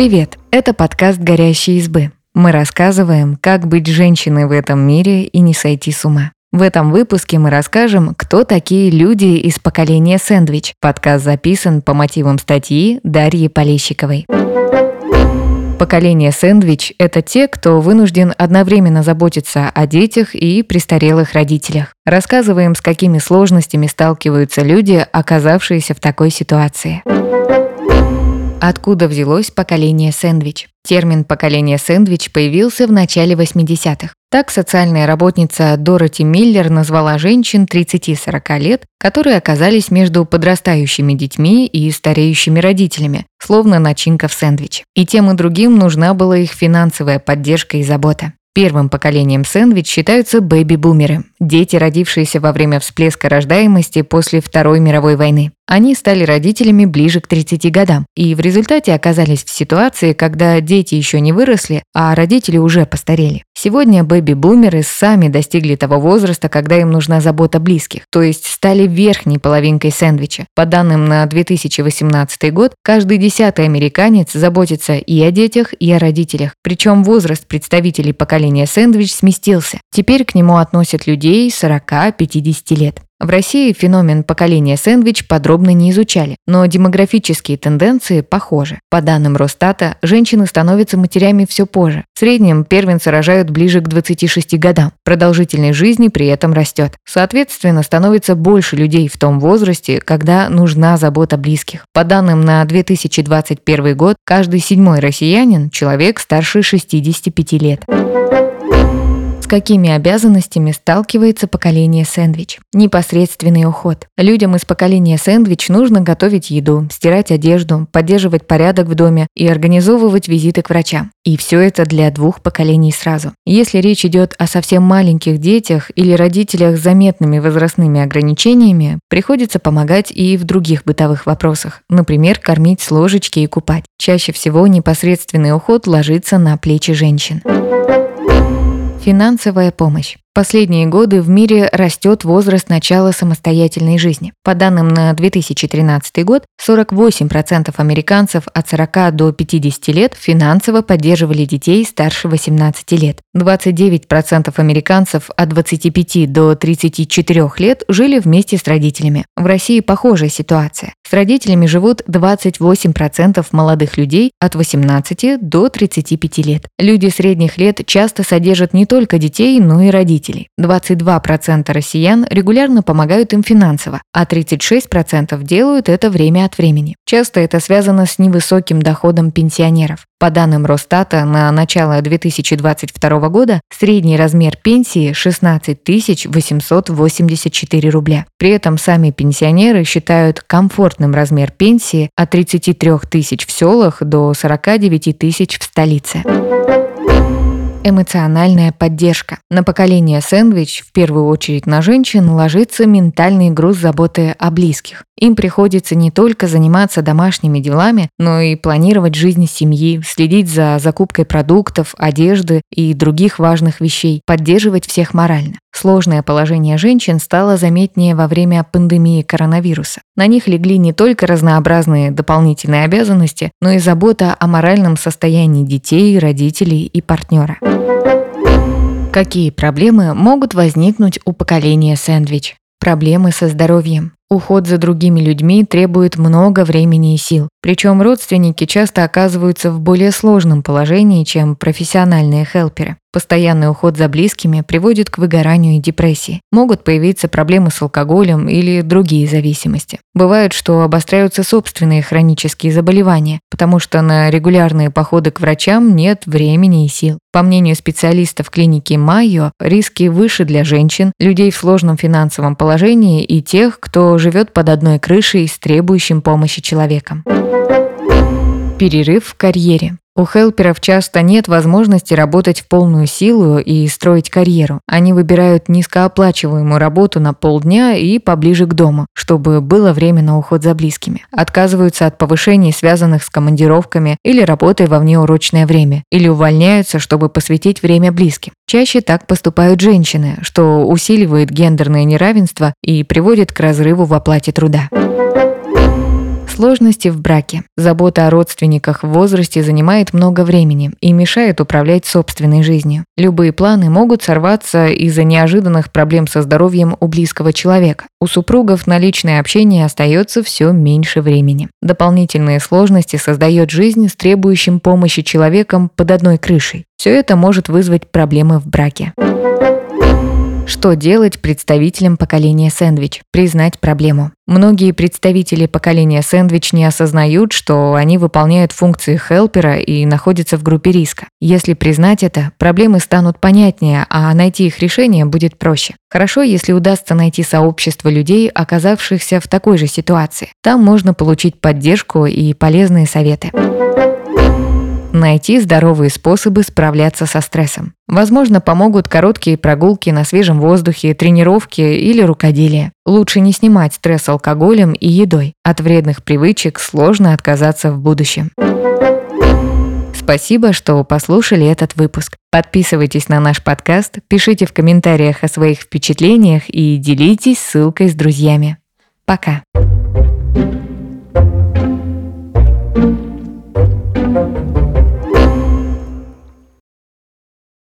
Привет! Это подкаст «Горящие избы». Мы рассказываем, как быть женщиной в этом мире и не сойти с ума. В этом выпуске мы расскажем, кто такие люди из поколения сэндвич. Подкаст записан по мотивам статьи Дарьи Полещиковой. Поколение сэндвич – это те, кто вынужден одновременно заботиться о детях и престарелых родителях. Рассказываем, с какими сложностями сталкиваются люди, оказавшиеся в такой ситуации. Откуда взялось поколение сэндвич? Термин «поколение сэндвич» появился в начале 80-х. Так социальная работница Дороти Миллер назвала женщин 30-40 лет, которые оказались между подрастающими детьми и стареющими родителями, словно начинка в сэндвич. И тем и другим нужна была их финансовая поддержка и забота. Первым поколением сэндвич считаются бэби-бумеры, дети, родившиеся во время всплеска рождаемости после Второй мировой войны. Они стали родителями ближе к 30 годам и в результате оказались в ситуации, когда дети еще не выросли, а родители уже постарели. Сегодня бэби-бумеры сами достигли того возраста, когда им нужна забота близких, то есть стали верхней половинкой сэндвича. По данным на 2018 год, каждый десятый американец заботится и о детях, и о родителях. Причем возраст представителей поколения сэндвич сместился. Теперь к нему относят людей 40-50 лет. В России феномен поколения сэндвич подробно не изучали, но демографические тенденции похожи. По данным Росстата, женщины становятся матерями все позже. В среднем первенцы рожают ближе к 26 годам. Продолжительность жизни при этом растет. Соответственно, становится больше людей в том возрасте, когда нужна забота близких. По данным на 2021 год, каждый седьмой россиянин – человек старше 65 лет какими обязанностями сталкивается поколение сэндвич. Непосредственный уход. Людям из поколения сэндвич нужно готовить еду, стирать одежду, поддерживать порядок в доме и организовывать визиты к врачам. И все это для двух поколений сразу. Если речь идет о совсем маленьких детях или родителях с заметными возрастными ограничениями, приходится помогать и в других бытовых вопросах, например, кормить с ложечки и купать. Чаще всего непосредственный уход ложится на плечи женщин. Финансовая помощь. Последние годы в мире растет возраст начала самостоятельной жизни. По данным на 2013 год, 48% американцев от 40 до 50 лет финансово поддерживали детей старше 18 лет. 29% американцев от 25 до 34 лет жили вместе с родителями. В России похожая ситуация. С родителями живут 28% молодых людей от 18 до 35 лет. Люди средних лет часто содержат не только детей, но и родителей родителей. 22% россиян регулярно помогают им финансово, а 36% делают это время от времени. Часто это связано с невысоким доходом пенсионеров. По данным Росстата, на начало 2022 года средний размер пенсии 16 884 рубля. При этом сами пенсионеры считают комфортным размер пенсии от 33 тысяч в селах до 49 тысяч в столице. Эмоциональная поддержка. На поколение сэндвич, в первую очередь на женщин, ложится ментальный груз заботы о близких. Им приходится не только заниматься домашними делами, но и планировать жизнь семьи, следить за закупкой продуктов, одежды и других важных вещей, поддерживать всех морально. Сложное положение женщин стало заметнее во время пандемии коронавируса. На них легли не только разнообразные дополнительные обязанности, но и забота о моральном состоянии детей, родителей и партнера. Какие проблемы могут возникнуть у поколения сэндвич? Проблемы со здоровьем. Уход за другими людьми требует много времени и сил. Причем родственники часто оказываются в более сложном положении, чем профессиональные хелперы. Постоянный уход за близкими приводит к выгоранию и депрессии. Могут появиться проблемы с алкоголем или другие зависимости. Бывает, что обостряются собственные хронические заболевания, потому что на регулярные походы к врачам нет времени и сил. По мнению специалистов клиники Майо, риски выше для женщин, людей в сложном финансовом положении и тех, кто живет под одной крышей с требующим помощи человеком. Перерыв в карьере. У хелперов часто нет возможности работать в полную силу и строить карьеру. Они выбирают низкооплачиваемую работу на полдня и поближе к дому, чтобы было время на уход за близкими. Отказываются от повышений, связанных с командировками или работой во внеурочное время, или увольняются, чтобы посвятить время близким. Чаще так поступают женщины, что усиливает гендерное неравенство и приводит к разрыву в оплате труда. Сложности в браке. Забота о родственниках в возрасте занимает много времени и мешает управлять собственной жизнью. Любые планы могут сорваться из-за неожиданных проблем со здоровьем у близкого человека. У супругов на личное общение остается все меньше времени. Дополнительные сложности создает жизнь с требующим помощи человеком под одной крышей. Все это может вызвать проблемы в браке. Что делать представителям поколения сэндвич? Признать проблему. Многие представители поколения сэндвич не осознают, что они выполняют функции хелпера и находятся в группе риска. Если признать это, проблемы станут понятнее, а найти их решение будет проще. Хорошо, если удастся найти сообщество людей, оказавшихся в такой же ситуации. Там можно получить поддержку и полезные советы. Найти здоровые способы справляться со стрессом. Возможно, помогут короткие прогулки на свежем воздухе, тренировки или рукоделие. Лучше не снимать стресс алкоголем и едой. От вредных привычек сложно отказаться в будущем. Спасибо, что послушали этот выпуск. Подписывайтесь на наш подкаст, пишите в комментариях о своих впечатлениях и делитесь ссылкой с друзьями. Пока.